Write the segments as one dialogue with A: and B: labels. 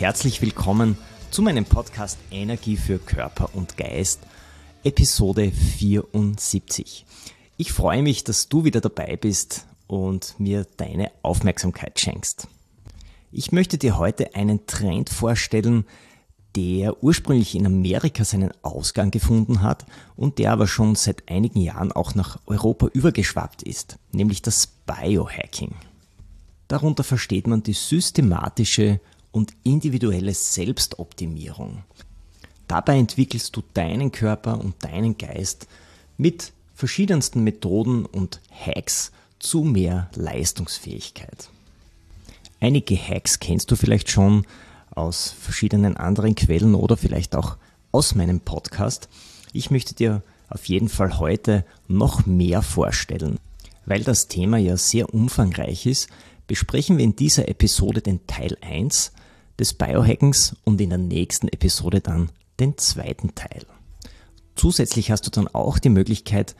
A: Herzlich willkommen zu meinem Podcast Energie für Körper und Geist, Episode 74. Ich freue mich, dass du wieder dabei bist und mir deine Aufmerksamkeit schenkst. Ich möchte dir heute einen Trend vorstellen, der ursprünglich in Amerika seinen Ausgang gefunden hat und der aber schon seit einigen Jahren auch nach Europa übergeschwappt ist, nämlich das Biohacking. Darunter versteht man die systematische und individuelle Selbstoptimierung. Dabei entwickelst du deinen Körper und deinen Geist mit verschiedensten Methoden und Hacks zu mehr Leistungsfähigkeit. Einige Hacks kennst du vielleicht schon aus verschiedenen anderen Quellen oder vielleicht auch aus meinem Podcast. Ich möchte dir auf jeden Fall heute noch mehr vorstellen. Weil das Thema ja sehr umfangreich ist, besprechen wir in dieser Episode den Teil 1 des Biohackings und in der nächsten Episode dann den zweiten Teil. Zusätzlich hast du dann auch die Möglichkeit,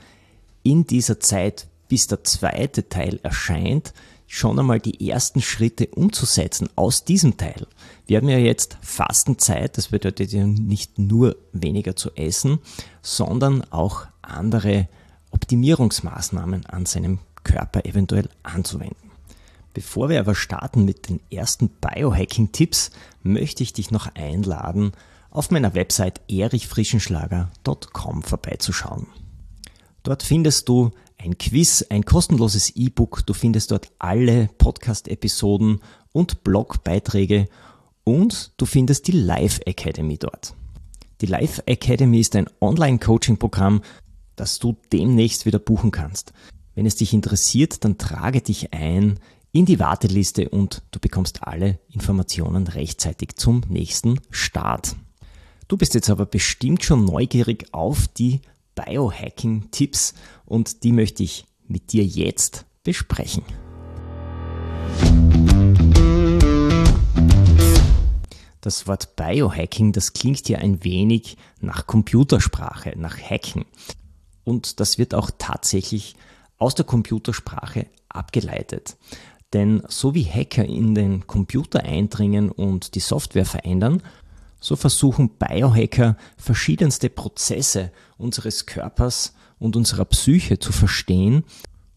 A: in dieser Zeit, bis der zweite Teil erscheint, schon einmal die ersten Schritte umzusetzen aus diesem Teil. Wir haben ja jetzt Fastenzeit, das bedeutet ja nicht nur weniger zu essen, sondern auch andere Optimierungsmaßnahmen an seinem Körper eventuell anzuwenden. Bevor wir aber starten mit den ersten Biohacking-Tipps, möchte ich dich noch einladen, auf meiner Website erichfrischenschlager.com vorbeizuschauen. Dort findest du ein Quiz, ein kostenloses E-Book, du findest dort alle Podcast-Episoden und Blogbeiträge und du findest die Live Academy dort. Die Live Academy ist ein Online-Coaching-Programm, das du demnächst wieder buchen kannst. Wenn es dich interessiert, dann trage dich ein in die Warteliste und du bekommst alle Informationen rechtzeitig zum nächsten Start. Du bist jetzt aber bestimmt schon neugierig auf die Biohacking-Tipps und die möchte ich mit dir jetzt besprechen. Das Wort Biohacking, das klingt ja ein wenig nach Computersprache, nach Hacken. Und das wird auch tatsächlich aus der Computersprache abgeleitet. Denn so wie Hacker in den Computer eindringen und die Software verändern, so versuchen Biohacker verschiedenste Prozesse unseres Körpers und unserer Psyche zu verstehen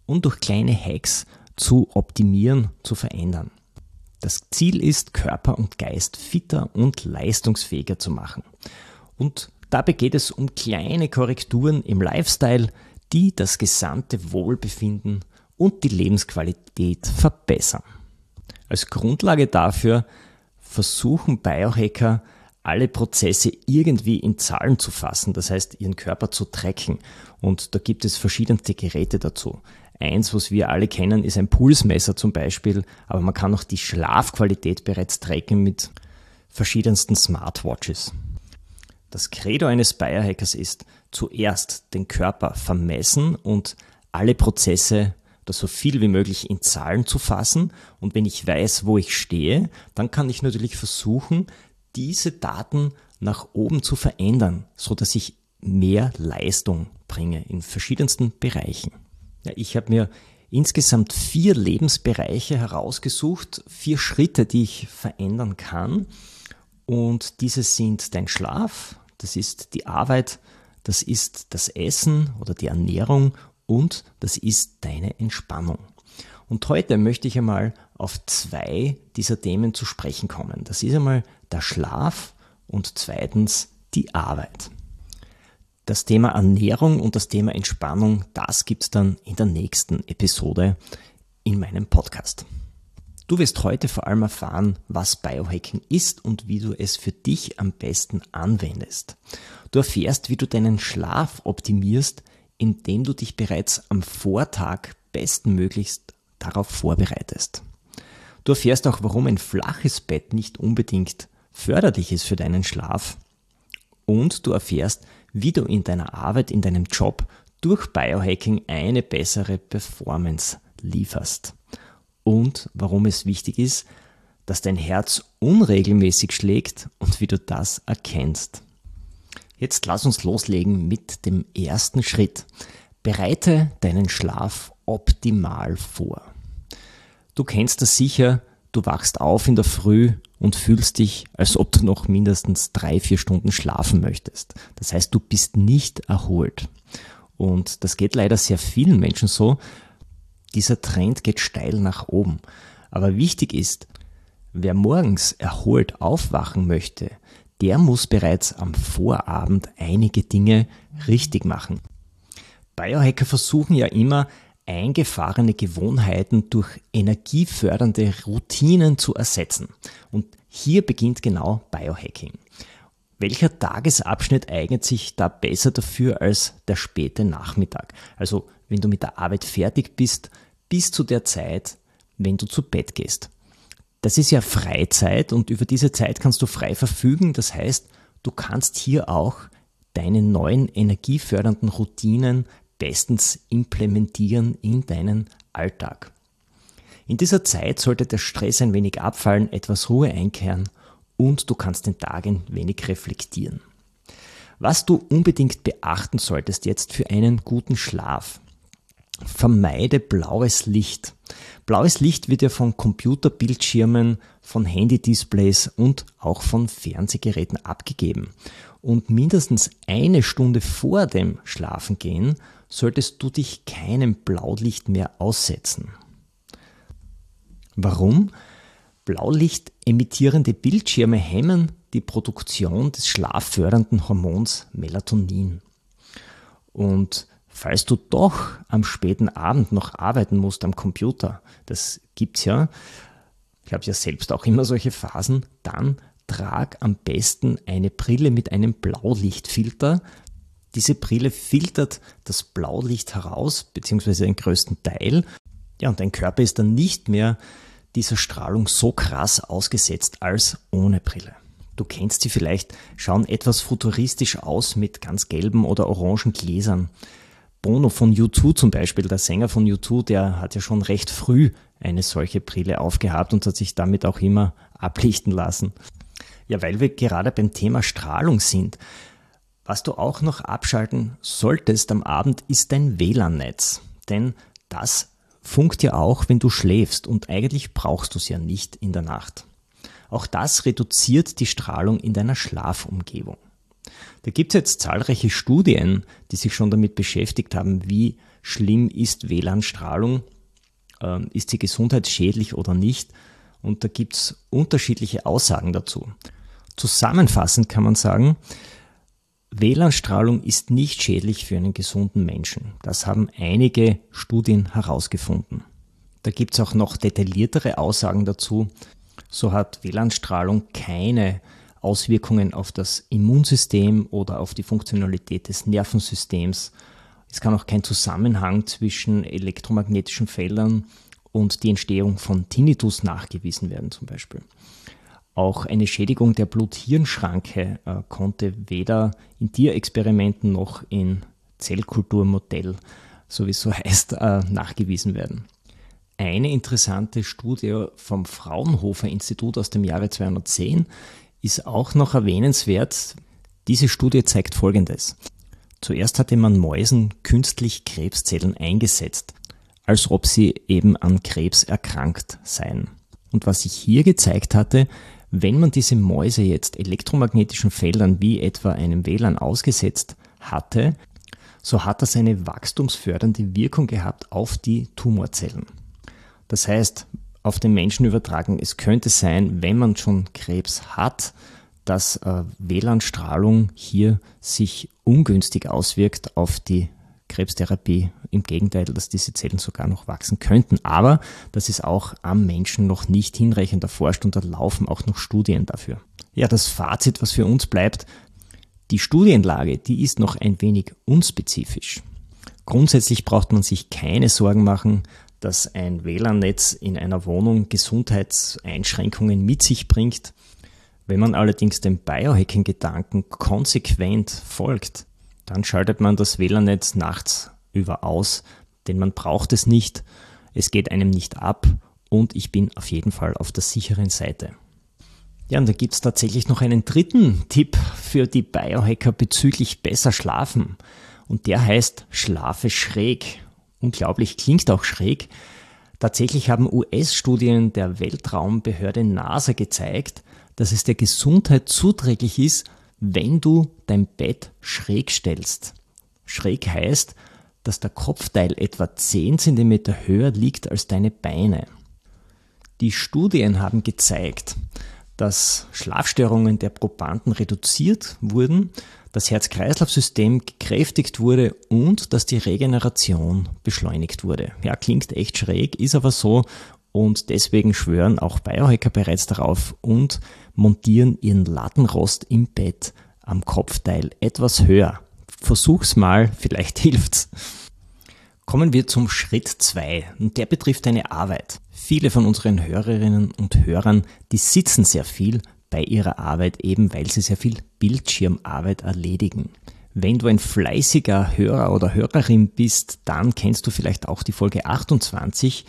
A: und durch kleine Hacks zu optimieren, zu verändern. Das Ziel ist, Körper und Geist fitter und leistungsfähiger zu machen. Und dabei geht es um kleine Korrekturen im Lifestyle, die das gesamte Wohlbefinden und die Lebensqualität verbessern. Als Grundlage dafür versuchen Biohacker alle Prozesse irgendwie in Zahlen zu fassen, das heißt ihren Körper zu tracken. Und da gibt es verschiedenste Geräte dazu. Eins, was wir alle kennen, ist ein Pulsmesser zum Beispiel, aber man kann auch die Schlafqualität bereits tracken mit verschiedensten Smartwatches. Das Credo eines Biohackers ist, zuerst den Körper vermessen und alle Prozesse das so viel wie möglich in Zahlen zu fassen. Und wenn ich weiß, wo ich stehe, dann kann ich natürlich versuchen, diese Daten nach oben zu verändern, so dass ich mehr Leistung bringe in verschiedensten Bereichen. Ja, ich habe mir insgesamt vier Lebensbereiche herausgesucht, vier Schritte, die ich verändern kann. Und diese sind dein Schlaf, das ist die Arbeit, das ist das Essen oder die Ernährung und das ist deine Entspannung. Und heute möchte ich einmal auf zwei dieser Themen zu sprechen kommen. Das ist einmal der Schlaf und zweitens die Arbeit. Das Thema Ernährung und das Thema Entspannung, das gibt's dann in der nächsten Episode in meinem Podcast. Du wirst heute vor allem erfahren, was Biohacking ist und wie du es für dich am besten anwendest. Du erfährst, wie du deinen Schlaf optimierst, indem du dich bereits am Vortag bestmöglichst darauf vorbereitest. Du erfährst auch, warum ein flaches Bett nicht unbedingt förderlich ist für deinen Schlaf. Und du erfährst, wie du in deiner Arbeit, in deinem Job durch Biohacking eine bessere Performance lieferst. Und warum es wichtig ist, dass dein Herz unregelmäßig schlägt und wie du das erkennst. Jetzt lass uns loslegen mit dem ersten Schritt. Bereite deinen Schlaf optimal vor. Du kennst das sicher, du wachst auf in der Früh und fühlst dich, als ob du noch mindestens drei, vier Stunden schlafen möchtest. Das heißt, du bist nicht erholt. Und das geht leider sehr vielen Menschen so. Dieser Trend geht steil nach oben. Aber wichtig ist, wer morgens erholt aufwachen möchte, der muss bereits am Vorabend einige Dinge richtig machen. Biohacker versuchen ja immer, eingefahrene Gewohnheiten durch energiefördernde Routinen zu ersetzen. Und hier beginnt genau Biohacking. Welcher Tagesabschnitt eignet sich da besser dafür als der späte Nachmittag? Also wenn du mit der Arbeit fertig bist, bis zu der Zeit, wenn du zu Bett gehst. Das ist ja Freizeit und über diese Zeit kannst du frei verfügen. Das heißt, du kannst hier auch deine neuen energiefördernden Routinen bestens implementieren in deinen Alltag. In dieser Zeit sollte der Stress ein wenig abfallen, etwas Ruhe einkehren und du kannst den Tag ein wenig reflektieren. Was du unbedingt beachten solltest jetzt für einen guten Schlaf. Vermeide blaues Licht. Blaues Licht wird ja von Computerbildschirmen, von Handy-Displays und auch von Fernsehgeräten abgegeben. Und mindestens eine Stunde vor dem Schlafengehen solltest du dich keinem Blaulicht mehr aussetzen. Warum? Blaulicht emittierende Bildschirme hemmen die Produktion des schlaffördernden Hormons Melatonin. Und falls du doch am späten Abend noch arbeiten musst am Computer, das gibt's ja, ich habe ja selbst auch immer solche Phasen, dann trag am besten eine Brille mit einem Blaulichtfilter, diese Brille filtert das Blaulicht heraus, beziehungsweise den größten Teil. Ja, und dein Körper ist dann nicht mehr dieser Strahlung so krass ausgesetzt als ohne Brille. Du kennst sie vielleicht, schauen etwas futuristisch aus mit ganz gelben oder orangen Gläsern. Bono von U2 zum Beispiel, der Sänger von U2, der hat ja schon recht früh eine solche Brille aufgehabt und hat sich damit auch immer ablichten lassen. Ja, weil wir gerade beim Thema Strahlung sind. Was du auch noch abschalten solltest am Abend ist dein WLAN-Netz. Denn das funkt ja auch, wenn du schläfst und eigentlich brauchst du es ja nicht in der Nacht. Auch das reduziert die Strahlung in deiner Schlafumgebung. Da gibt es jetzt zahlreiche Studien, die sich schon damit beschäftigt haben, wie schlimm ist WLAN-Strahlung, ähm, ist sie gesundheitsschädlich oder nicht. Und da gibt es unterschiedliche Aussagen dazu. Zusammenfassend kann man sagen, WLAN-Strahlung ist nicht schädlich für einen gesunden Menschen. Das haben einige Studien herausgefunden. Da gibt es auch noch detailliertere Aussagen dazu. So hat WLAN-Strahlung keine Auswirkungen auf das Immunsystem oder auf die Funktionalität des Nervensystems. Es kann auch kein Zusammenhang zwischen elektromagnetischen Feldern und die Entstehung von Tinnitus nachgewiesen werden zum Beispiel. Auch eine Schädigung der Blut-Hirn-Schranke äh, konnte weder in Tierexperimenten noch in Zellkulturmodell, so wie es so heißt, äh, nachgewiesen werden. Eine interessante Studie vom Fraunhofer Institut aus dem Jahre 210 ist auch noch erwähnenswert. Diese Studie zeigt Folgendes. Zuerst hatte man Mäusen künstlich Krebszellen eingesetzt, als ob sie eben an Krebs erkrankt seien. Und was sich hier gezeigt hatte, wenn man diese Mäuse jetzt elektromagnetischen Feldern wie etwa einem WLAN ausgesetzt hatte, so hat das eine wachstumsfördernde Wirkung gehabt auf die Tumorzellen. Das heißt, auf den Menschen übertragen, es könnte sein, wenn man schon Krebs hat, dass äh, WLAN-Strahlung hier sich ungünstig auswirkt auf die Krebstherapie. Im Gegenteil, dass diese Zellen sogar noch wachsen könnten. Aber das ist auch am Menschen noch nicht hinreichend erforscht und da laufen auch noch Studien dafür. Ja, das Fazit, was für uns bleibt, die Studienlage, die ist noch ein wenig unspezifisch. Grundsätzlich braucht man sich keine Sorgen machen, dass ein WLAN-Netz in einer Wohnung Gesundheitseinschränkungen mit sich bringt. Wenn man allerdings dem Biohacking-Gedanken konsequent folgt, dann schaltet man das WLAN-Netz nachts über aus, denn man braucht es nicht, es geht einem nicht ab und ich bin auf jeden Fall auf der sicheren Seite. Ja, und da gibt es tatsächlich noch einen dritten Tipp für die Biohacker bezüglich besser schlafen. Und der heißt Schlafe schräg. Unglaublich klingt auch schräg. Tatsächlich haben US-Studien der Weltraumbehörde NASA gezeigt, dass es der Gesundheit zuträglich ist, wenn du dein Bett schräg stellst. Schräg heißt, dass der Kopfteil etwa 10 cm höher liegt als deine Beine. Die Studien haben gezeigt, dass Schlafstörungen der Probanden reduziert wurden, das Herz-Kreislauf-System gekräftigt wurde und dass die Regeneration beschleunigt wurde. Ja, klingt echt schräg, ist aber so und deswegen schwören auch Biohacker bereits darauf und montieren ihren Lattenrost im Bett am Kopfteil etwas höher. Versuch's mal, vielleicht hilft's. Kommen wir zum Schritt 2 und der betrifft deine Arbeit. Viele von unseren Hörerinnen und Hörern, die sitzen sehr viel bei ihrer Arbeit, eben weil sie sehr viel Bildschirmarbeit erledigen. Wenn du ein fleißiger Hörer oder Hörerin bist, dann kennst du vielleicht auch die Folge 28.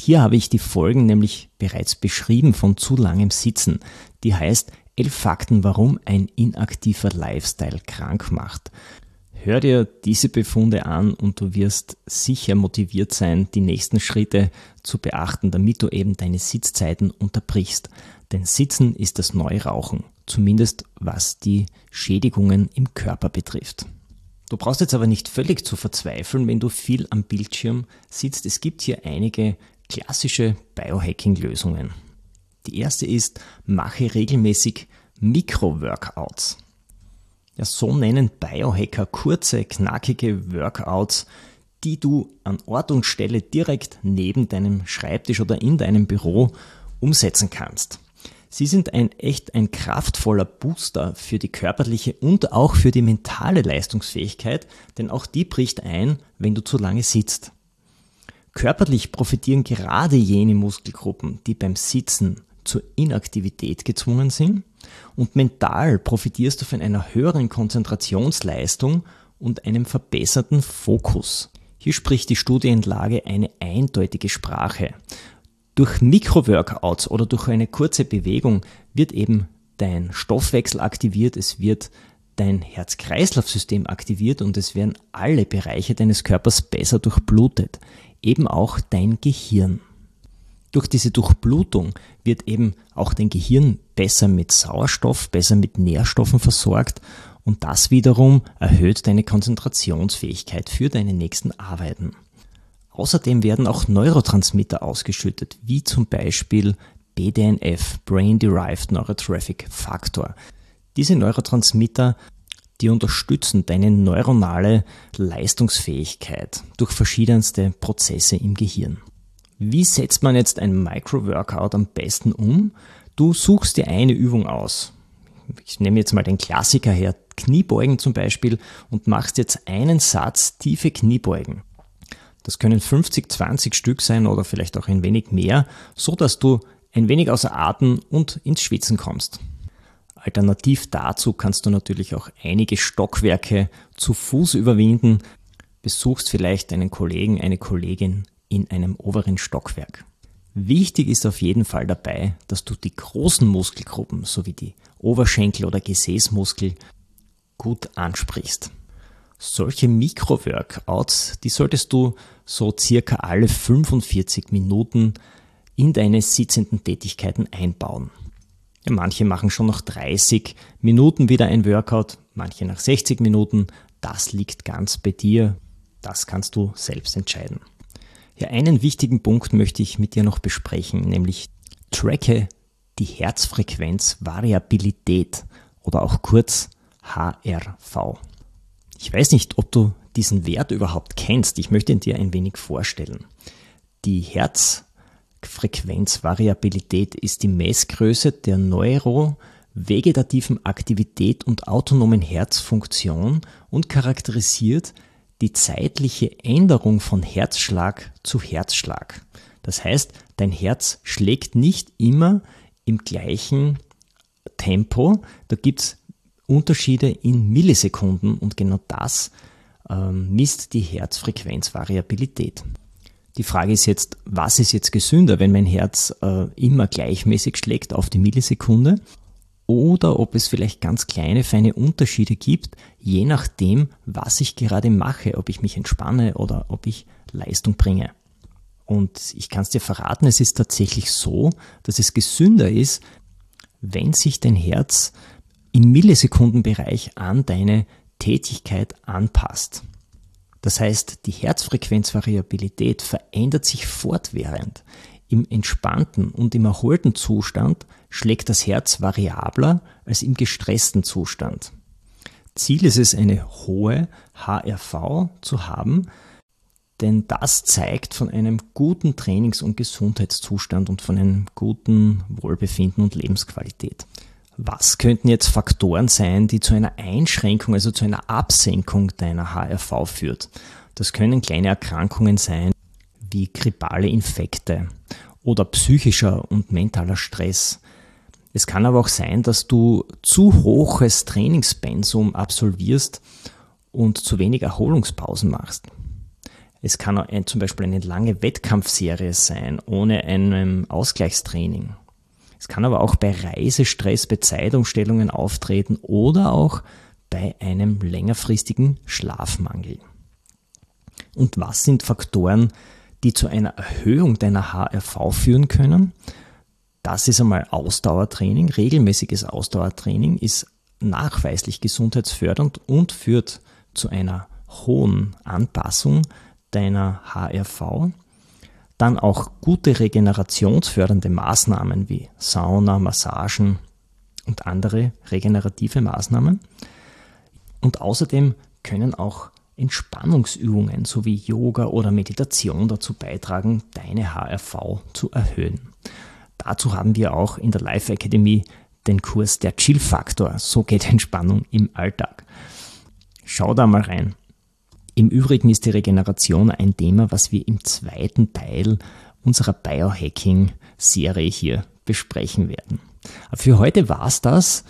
A: Hier habe ich die Folgen nämlich bereits beschrieben von zu langem Sitzen. Die heißt Elf Fakten, warum ein inaktiver Lifestyle krank macht. Hör dir diese Befunde an und du wirst sicher motiviert sein, die nächsten Schritte zu beachten, damit du eben deine Sitzzeiten unterbrichst. Denn Sitzen ist das neue Rauchen, zumindest was die Schädigungen im Körper betrifft. Du brauchst jetzt aber nicht völlig zu verzweifeln, wenn du viel am Bildschirm sitzt. Es gibt hier einige klassische Biohacking-Lösungen. Die erste ist, mache regelmäßig Mikro-Workouts. Ja, so nennen Biohacker kurze, knackige Workouts, die du an Ort und Stelle direkt neben deinem Schreibtisch oder in deinem Büro umsetzen kannst. Sie sind ein echt ein kraftvoller Booster für die körperliche und auch für die mentale Leistungsfähigkeit, denn auch die bricht ein, wenn du zu lange sitzt. Körperlich profitieren gerade jene Muskelgruppen, die beim Sitzen zur Inaktivität gezwungen sind und mental profitierst du von einer höheren Konzentrationsleistung und einem verbesserten Fokus. Hier spricht die Studienlage eine eindeutige Sprache. Durch Mikroworkouts oder durch eine kurze Bewegung wird eben dein Stoffwechsel aktiviert, es wird dein Herz-Kreislauf-System aktiviert und es werden alle Bereiche deines Körpers besser durchblutet, eben auch dein Gehirn. Durch diese Durchblutung wird eben auch dein Gehirn besser mit Sauerstoff, besser mit Nährstoffen versorgt und das wiederum erhöht deine Konzentrationsfähigkeit für deine nächsten Arbeiten. Außerdem werden auch Neurotransmitter ausgeschüttet, wie zum Beispiel BDNF, Brain Derived Neurotrophic Factor. Diese Neurotransmitter, die unterstützen deine neuronale Leistungsfähigkeit durch verschiedenste Prozesse im Gehirn. Wie setzt man jetzt ein Micro-Workout am besten um? Du suchst dir eine Übung aus. Ich nehme jetzt mal den Klassiker her, Kniebeugen zum Beispiel, und machst jetzt einen Satz tiefe Kniebeugen. Das können 50, 20 Stück sein oder vielleicht auch ein wenig mehr, so dass du ein wenig außer Atem und ins Schwitzen kommst. Alternativ dazu kannst du natürlich auch einige Stockwerke zu Fuß überwinden, besuchst vielleicht einen Kollegen, eine Kollegin in einem oberen Stockwerk. Wichtig ist auf jeden Fall dabei, dass du die großen Muskelgruppen sowie die Oberschenkel oder Gesäßmuskel gut ansprichst. Solche Mikro-Workouts, die solltest du so circa alle 45 Minuten in deine sitzenden Tätigkeiten einbauen. Ja, manche machen schon nach 30 Minuten wieder ein Workout, manche nach 60 Minuten. Das liegt ganz bei dir. Das kannst du selbst entscheiden. Ja, einen wichtigen Punkt möchte ich mit dir noch besprechen, nämlich tracke die Herzfrequenzvariabilität oder auch kurz HRV. Ich weiß nicht, ob du diesen Wert überhaupt kennst. Ich möchte ihn dir ein wenig vorstellen. Die Herzfrequenzvariabilität ist die Messgröße der neurovegetativen Aktivität und autonomen Herzfunktion und charakterisiert die zeitliche Änderung von Herzschlag zu Herzschlag. Das heißt, dein Herz schlägt nicht immer im gleichen Tempo. Da gibt es Unterschiede in Millisekunden und genau das ähm, misst die Herzfrequenzvariabilität. Die Frage ist jetzt, was ist jetzt gesünder, wenn mein Herz äh, immer gleichmäßig schlägt auf die Millisekunde oder ob es vielleicht ganz kleine, feine Unterschiede gibt, je nachdem, was ich gerade mache, ob ich mich entspanne oder ob ich Leistung bringe. Und ich kann es dir verraten, es ist tatsächlich so, dass es gesünder ist, wenn sich dein Herz im Millisekundenbereich an deine Tätigkeit anpasst. Das heißt, die Herzfrequenzvariabilität verändert sich fortwährend. Im entspannten und im erholten Zustand schlägt das Herz variabler als im gestressten Zustand. Ziel ist es, eine hohe HRV zu haben, denn das zeigt von einem guten Trainings- und Gesundheitszustand und von einem guten Wohlbefinden und Lebensqualität. Was könnten jetzt Faktoren sein, die zu einer Einschränkung, also zu einer Absenkung deiner HRV führt? Das können kleine Erkrankungen sein, wie grippale Infekte oder psychischer und mentaler Stress. Es kann aber auch sein, dass du zu hohes Trainingspensum absolvierst und zu wenig Erholungspausen machst. Es kann ein, zum Beispiel eine lange Wettkampfserie sein, ohne einem Ausgleichstraining. Es kann aber auch bei Reisestress, bei Zeitumstellungen auftreten oder auch bei einem längerfristigen Schlafmangel. Und was sind Faktoren, die zu einer Erhöhung deiner HRV führen können? Das ist einmal Ausdauertraining. Regelmäßiges Ausdauertraining ist nachweislich gesundheitsfördernd und führt zu einer hohen Anpassung deiner HRV. Dann auch gute regenerationsfördernde Maßnahmen wie Sauna, Massagen und andere regenerative Maßnahmen. Und außerdem können auch Entspannungsübungen sowie Yoga oder Meditation dazu beitragen, deine HRV zu erhöhen. Dazu haben wir auch in der Life Academy den Kurs Der Chill Faktor. So geht Entspannung im Alltag. Schau da mal rein. Im Übrigen ist die Regeneration ein Thema, was wir im zweiten Teil unserer Biohacking-Serie hier besprechen werden. Für heute war's das.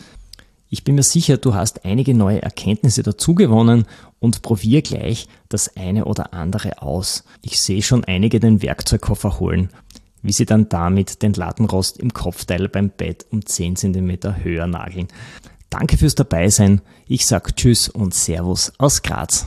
A: Ich bin mir sicher, du hast einige neue Erkenntnisse dazu gewonnen und probier gleich das eine oder andere aus. Ich sehe schon einige den Werkzeugkoffer holen, wie sie dann damit den Lattenrost im Kopfteil beim Bett um 10 cm höher nageln. Danke fürs Dabeisein. Ich sag Tschüss und Servus aus Graz.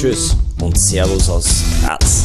A: Tschüss und Servus aus Graz.